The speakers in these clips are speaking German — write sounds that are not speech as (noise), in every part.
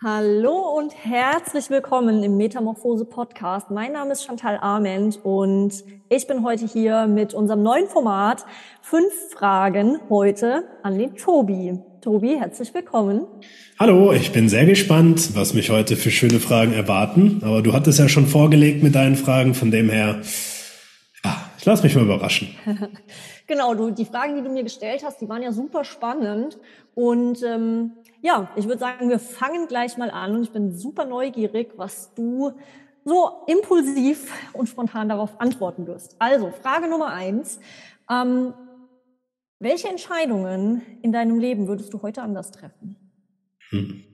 Hallo und herzlich willkommen im Metamorphose Podcast. Mein Name ist Chantal Arment und ich bin heute hier mit unserem neuen Format Fünf Fragen heute an den Tobi. Tobi, herzlich willkommen. Hallo, ich bin sehr gespannt, was mich heute für schöne Fragen erwarten. Aber du hattest ja schon vorgelegt mit deinen Fragen, von dem her, ja, ich lass mich mal überraschen. (laughs) genau, du, die Fragen, die du mir gestellt hast, die waren ja super spannend und ähm, ja, ich würde sagen, wir fangen gleich mal an und ich bin super neugierig, was du so impulsiv und spontan darauf antworten wirst. Also, Frage Nummer eins. Ähm, welche Entscheidungen in deinem Leben würdest du heute anders treffen? Hm.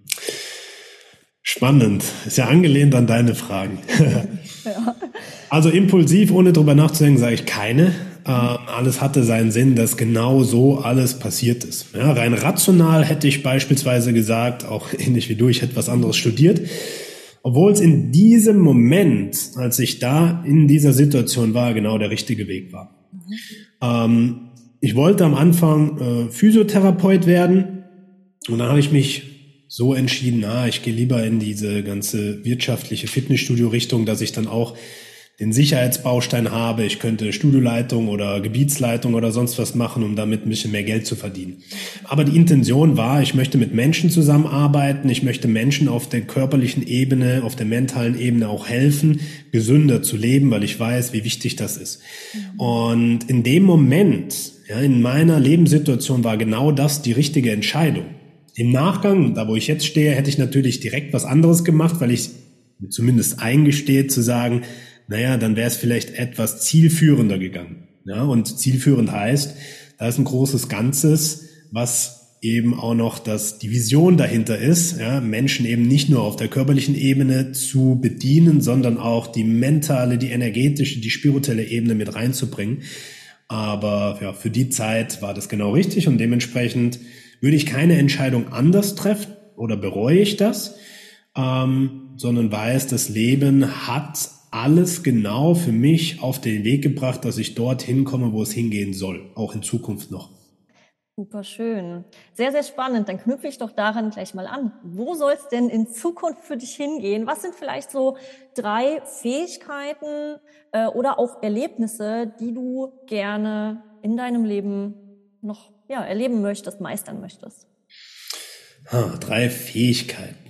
Spannend. Ist ja angelehnt an deine Fragen. (laughs) ja. Also impulsiv, ohne drüber nachzudenken, sage ich keine. Äh, alles hatte seinen Sinn, dass genau so alles passiert ist. Ja, rein rational hätte ich beispielsweise gesagt, auch (laughs) ähnlich wie du, ich hätte was anderes studiert. Obwohl es in diesem Moment, als ich da in dieser Situation war, genau der richtige Weg war. Mhm. Ähm, ich wollte am Anfang äh, Physiotherapeut werden und dann habe ich mich so entschieden, ah, ich gehe lieber in diese ganze wirtschaftliche Fitnessstudio-Richtung, dass ich dann auch den Sicherheitsbaustein habe, ich könnte Studioleitung oder Gebietsleitung oder sonst was machen, um damit ein bisschen mehr Geld zu verdienen. Aber die Intention war, ich möchte mit Menschen zusammenarbeiten, ich möchte Menschen auf der körperlichen Ebene, auf der mentalen Ebene auch helfen, gesünder zu leben, weil ich weiß, wie wichtig das ist. Und in dem Moment, ja, in meiner Lebenssituation war genau das die richtige Entscheidung. Im Nachgang, da wo ich jetzt stehe, hätte ich natürlich direkt was anderes gemacht, weil ich zumindest eingestehe zu sagen, naja, dann wäre es vielleicht etwas zielführender gegangen. Ja, und zielführend heißt, da ist ein großes Ganzes, was eben auch noch das, die Vision dahinter ist, ja, Menschen eben nicht nur auf der körperlichen Ebene zu bedienen, sondern auch die mentale, die energetische, die spirituelle Ebene mit reinzubringen. Aber ja, für die Zeit war das genau richtig und dementsprechend würde ich keine Entscheidung anders treffen oder bereue ich das, ähm, sondern weiß, das Leben hat alles genau für mich auf den Weg gebracht, dass ich dorthin komme, wo es hingehen soll, auch in Zukunft noch. Super schön. Sehr, sehr spannend. Dann knüpfe ich doch daran gleich mal an. Wo soll es denn in Zukunft für dich hingehen? Was sind vielleicht so drei Fähigkeiten äh, oder auch Erlebnisse, die du gerne in deinem Leben noch ja, erleben möchtest, meistern möchtest? Ah, drei Fähigkeiten.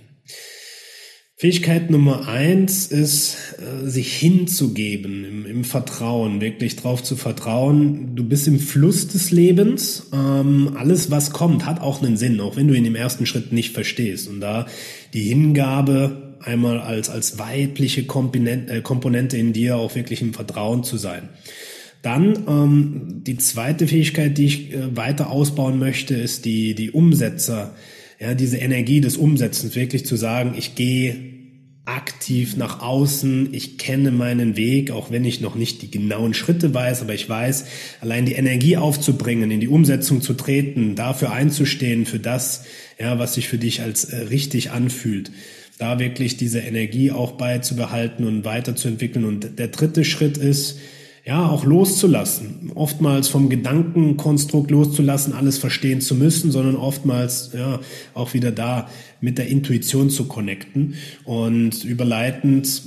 Fähigkeit Nummer eins ist, äh, sich hinzugeben, im, im, Vertrauen, wirklich drauf zu vertrauen. Du bist im Fluss des Lebens. Ähm, alles, was kommt, hat auch einen Sinn, auch wenn du ihn im ersten Schritt nicht verstehst. Und da die Hingabe einmal als, als weibliche Komponente, äh, Komponente in dir auch wirklich im Vertrauen zu sein. Dann ähm, die zweite Fähigkeit, die ich äh, weiter ausbauen möchte, ist die, die Umsetzer. Ja, diese Energie des Umsetzens, wirklich zu sagen, ich gehe aktiv nach außen. Ich kenne meinen Weg, auch wenn ich noch nicht die genauen Schritte weiß, aber ich weiß, allein die Energie aufzubringen, in die Umsetzung zu treten, dafür einzustehen, für das, ja, was sich für dich als äh, richtig anfühlt. Da wirklich diese Energie auch beizubehalten und weiterzuentwickeln. Und der dritte Schritt ist, ja, auch loszulassen. Oftmals vom Gedankenkonstrukt loszulassen, alles verstehen zu müssen, sondern oftmals, ja, auch wieder da mit der Intuition zu connecten und überleitend,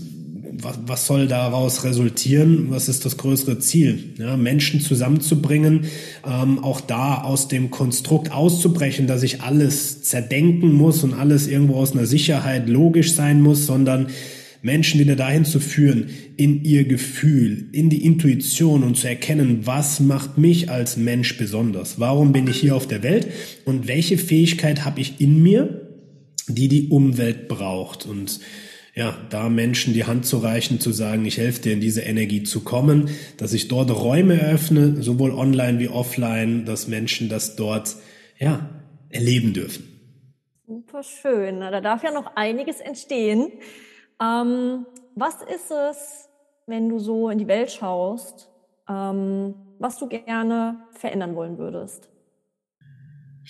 was, was soll daraus resultieren? Was ist das größere Ziel? Ja, Menschen zusammenzubringen, ähm, auch da aus dem Konstrukt auszubrechen, dass ich alles zerdenken muss und alles irgendwo aus einer Sicherheit logisch sein muss, sondern Menschen wieder dahin zu führen, in ihr Gefühl, in die Intuition und zu erkennen, was macht mich als Mensch besonders? Warum bin ich hier auf der Welt? Und welche Fähigkeit habe ich in mir, die die Umwelt braucht? Und ja, da Menschen die Hand zu reichen, zu sagen, ich helfe dir in diese Energie zu kommen, dass ich dort Räume eröffne, sowohl online wie offline, dass Menschen das dort, ja, erleben dürfen. Super schön. Da darf ja noch einiges entstehen. Ähm, was ist es, wenn du so in die Welt schaust? Ähm, was du gerne verändern wollen würdest?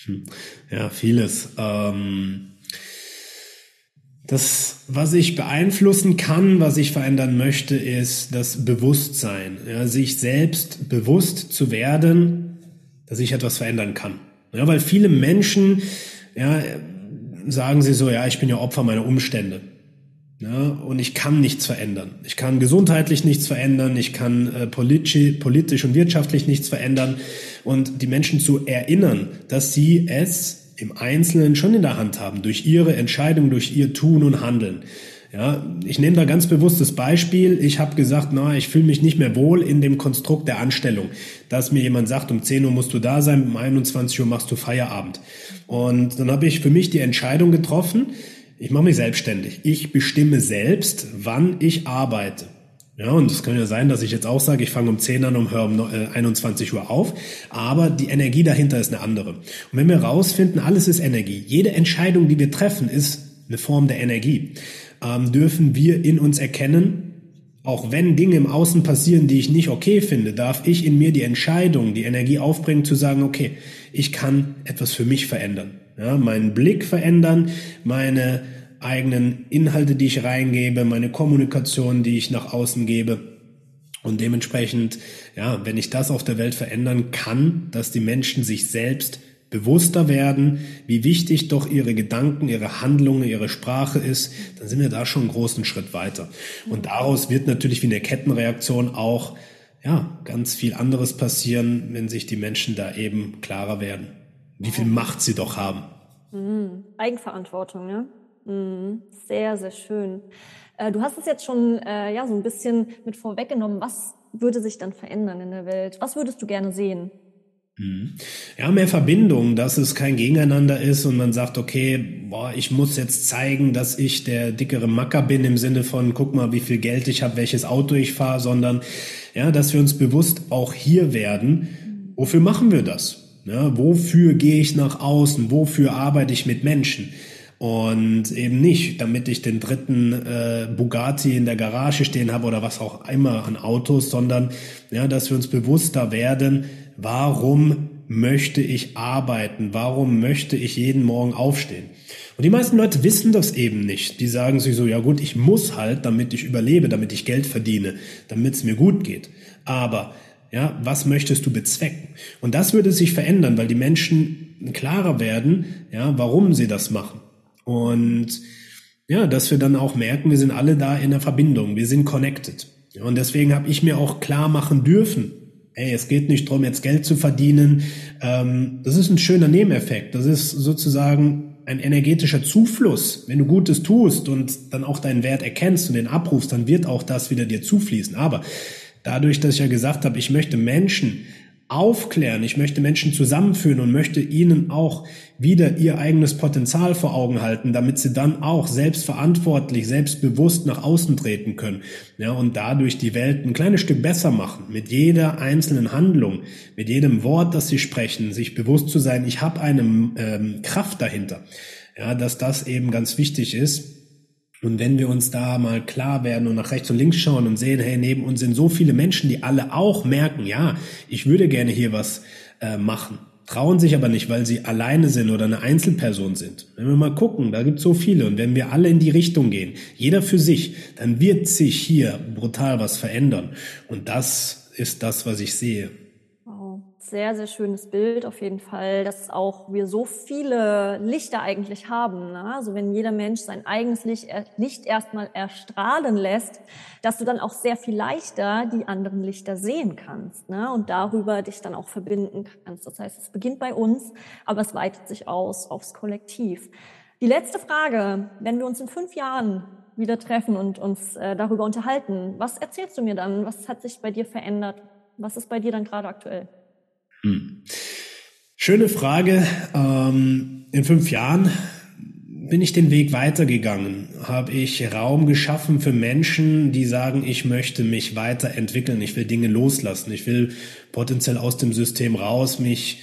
Hm. Ja, vieles. Ähm das, was ich beeinflussen kann, was ich verändern möchte, ist das Bewusstsein. Ja, sich selbst bewusst zu werden, dass ich etwas verändern kann. Ja, weil viele Menschen, ja, sagen sie so, ja, ich bin ja Opfer meiner Umstände. Ja, und ich kann nichts verändern. Ich kann gesundheitlich nichts verändern, ich kann äh, politisch, politisch und wirtschaftlich nichts verändern. Und die Menschen zu erinnern, dass sie es im Einzelnen schon in der Hand haben, durch ihre Entscheidung, durch ihr Tun und Handeln. Ja, ich nehme da ganz bewusst das Beispiel. Ich habe gesagt, na, ich fühle mich nicht mehr wohl in dem Konstrukt der Anstellung, dass mir jemand sagt, um 10 Uhr musst du da sein, um 21 Uhr machst du Feierabend. Und dann habe ich für mich die Entscheidung getroffen, ich mache mich selbstständig. Ich bestimme selbst, wann ich arbeite. Ja, und es kann ja sein, dass ich jetzt auch sage, ich fange um 10 an und höre um 21 äh, Uhr auf, aber die Energie dahinter ist eine andere. Und wenn wir rausfinden, alles ist Energie, jede Entscheidung, die wir treffen, ist eine Form der Energie, ähm, dürfen wir in uns erkennen, auch wenn Dinge im Außen passieren, die ich nicht okay finde, darf ich in mir die Entscheidung, die Energie aufbringen, zu sagen, okay, ich kann etwas für mich verändern. Ja, meinen Blick verändern, meine eigenen Inhalte, die ich reingebe, meine Kommunikation, die ich nach außen gebe. Und dementsprechend, ja, wenn ich das auf der Welt verändern kann, dass die Menschen sich selbst bewusster werden, wie wichtig doch ihre Gedanken, ihre Handlungen, ihre Sprache ist, dann sind wir da schon einen großen Schritt weiter. Und daraus wird natürlich wie eine Kettenreaktion auch, ja, ganz viel anderes passieren, wenn sich die Menschen da eben klarer werden, wie viel Macht sie doch haben. Mhm. Eigenverantwortung, ne? Mhm. Sehr, sehr schön. Äh, du hast es jetzt schon äh, ja so ein bisschen mit vorweggenommen. Was würde sich dann verändern in der Welt? Was würdest du gerne sehen? Mhm. Ja, mehr Verbindung, dass es kein Gegeneinander ist und man sagt, okay, boah, ich muss jetzt zeigen, dass ich der dickere Macker bin im Sinne von, guck mal, wie viel Geld ich habe, welches Auto ich fahre, sondern ja, dass wir uns bewusst auch hier werden, wofür machen wir das? Ja, wofür gehe ich nach außen? Wofür arbeite ich mit Menschen? Und eben nicht, damit ich den dritten äh, Bugatti in der Garage stehen habe oder was auch immer an Autos, sondern ja, dass wir uns bewusster werden, warum möchte ich arbeiten? Warum möchte ich jeden Morgen aufstehen? Und die meisten Leute wissen das eben nicht. Die sagen sich so, ja gut, ich muss halt, damit ich überlebe, damit ich Geld verdiene, damit es mir gut geht. Aber ja, was möchtest du bezwecken? Und das würde sich verändern, weil die Menschen klarer werden, ja, warum sie das machen. Und ja, dass wir dann auch merken, wir sind alle da in der Verbindung, wir sind connected. Und deswegen habe ich mir auch klar machen dürfen, ey, es geht nicht darum, jetzt Geld zu verdienen. Ähm, das ist ein schöner Nebeneffekt. Das ist sozusagen ein energetischer Zufluss. Wenn du Gutes tust und dann auch deinen Wert erkennst und den abrufst, dann wird auch das wieder dir zufließen. Aber dadurch, dass ich ja gesagt habe, ich möchte Menschen aufklären, ich möchte Menschen zusammenführen und möchte ihnen auch wieder ihr eigenes Potenzial vor Augen halten, damit sie dann auch selbstverantwortlich, selbstbewusst nach außen treten können. Ja, und dadurch die Welt ein kleines Stück besser machen, mit jeder einzelnen Handlung, mit jedem Wort, das sie sprechen, sich bewusst zu sein, ich habe eine ähm, Kraft dahinter. Ja, dass das eben ganz wichtig ist und wenn wir uns da mal klar werden und nach rechts und links schauen und sehen, hey, neben uns sind so viele Menschen, die alle auch merken, ja, ich würde gerne hier was äh, machen, trauen sich aber nicht, weil sie alleine sind oder eine Einzelperson sind. Wenn wir mal gucken, da gibt es so viele und wenn wir alle in die Richtung gehen, jeder für sich, dann wird sich hier brutal was verändern. Und das ist das, was ich sehe sehr, sehr schönes Bild auf jeden Fall, dass auch wir so viele Lichter eigentlich haben. Ne? Also wenn jeder Mensch sein eigenes Licht, Licht erstmal erstrahlen lässt, dass du dann auch sehr viel leichter die anderen Lichter sehen kannst ne? und darüber dich dann auch verbinden kannst. Das heißt, es beginnt bei uns, aber es weitet sich aus aufs Kollektiv. Die letzte Frage, wenn wir uns in fünf Jahren wieder treffen und uns äh, darüber unterhalten, was erzählst du mir dann? Was hat sich bei dir verändert? Was ist bei dir dann gerade aktuell? Hm. Schöne Frage. Ähm, in fünf Jahren bin ich den Weg weitergegangen? Habe ich Raum geschaffen für Menschen, die sagen, ich möchte mich weiterentwickeln, ich will Dinge loslassen, ich will potenziell aus dem System raus, mich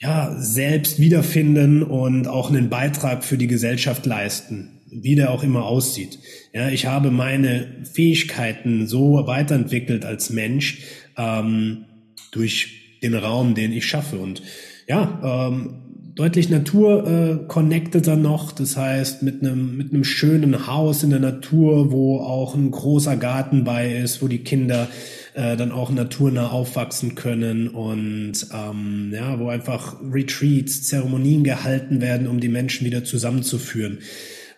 ja selbst wiederfinden und auch einen Beitrag für die Gesellschaft leisten, wie der auch immer aussieht. Ja, ich habe meine Fähigkeiten so weiterentwickelt als Mensch, ähm, durch den Raum, den ich schaffe. Und ja, ähm, deutlich Natur äh, connecteter noch. Das heißt, mit einem mit einem schönen Haus in der Natur, wo auch ein großer Garten bei ist, wo die Kinder äh, dann auch naturnah aufwachsen können und ähm, ja, wo einfach Retreats, Zeremonien gehalten werden, um die Menschen wieder zusammenzuführen.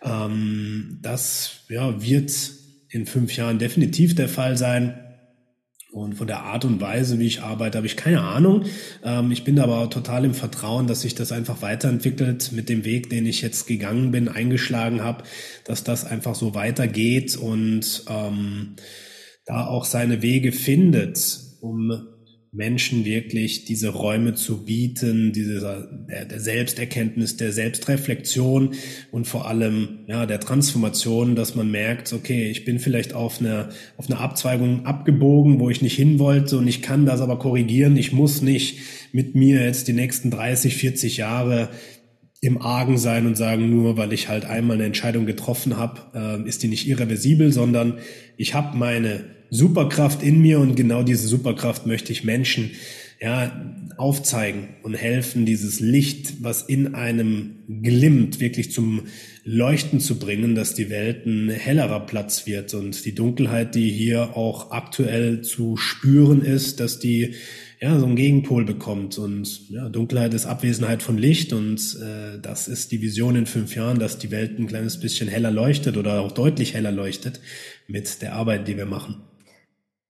Ähm, das ja, wird in fünf Jahren definitiv der Fall sein. Und von der Art und Weise, wie ich arbeite, habe ich keine Ahnung. Ähm, ich bin aber total im Vertrauen, dass sich das einfach weiterentwickelt mit dem Weg, den ich jetzt gegangen bin, eingeschlagen habe, dass das einfach so weitergeht und ähm, da auch seine Wege findet, um Menschen wirklich diese Räume zu bieten, diese der, Selbsterkenntnis, der Selbstreflexion und vor allem ja der Transformation, dass man merkt, okay, ich bin vielleicht auf einer auf eine Abzweigung abgebogen, wo ich nicht hin wollte und ich kann das aber korrigieren. Ich muss nicht mit mir jetzt die nächsten 30, 40 Jahre im Argen sein und sagen, nur weil ich halt einmal eine Entscheidung getroffen habe, äh, ist die nicht irreversibel, sondern ich habe meine Superkraft in mir und genau diese Superkraft möchte ich Menschen ja, aufzeigen und helfen, dieses Licht, was in einem glimmt, wirklich zum Leuchten zu bringen, dass die Welt ein hellerer Platz wird und die Dunkelheit, die hier auch aktuell zu spüren ist, dass die ja so einen Gegenpol bekommt und ja, Dunkelheit ist Abwesenheit von Licht und äh, das ist die Vision in fünf Jahren, dass die Welt ein kleines bisschen heller leuchtet oder auch deutlich heller leuchtet mit der Arbeit, die wir machen.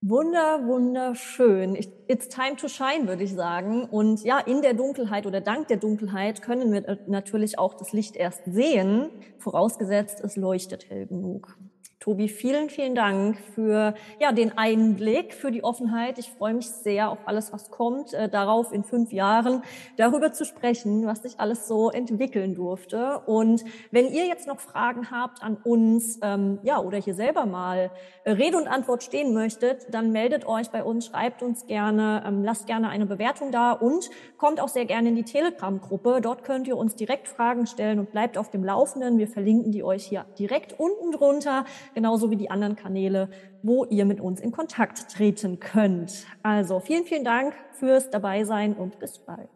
Wunder, wunderschön. It's time to shine, würde ich sagen. Und ja, in der Dunkelheit oder dank der Dunkelheit können wir natürlich auch das Licht erst sehen, vorausgesetzt es leuchtet hell genug. Tobi, vielen, vielen Dank für ja, den Einblick, für die Offenheit. Ich freue mich sehr auf alles, was kommt, äh, darauf in fünf Jahren darüber zu sprechen, was sich alles so entwickeln durfte. Und wenn ihr jetzt noch Fragen habt an uns, ähm, ja, oder hier selber mal äh, Rede und Antwort stehen möchtet, dann meldet euch bei uns, schreibt uns gerne, ähm, lasst gerne eine Bewertung da und kommt auch sehr gerne in die Telegram-Gruppe. Dort könnt ihr uns direkt Fragen stellen und bleibt auf dem Laufenden. Wir verlinken die euch hier direkt unten drunter genauso wie die anderen Kanäle, wo ihr mit uns in Kontakt treten könnt. Also vielen, vielen Dank fürs Dabeisein und bis bald.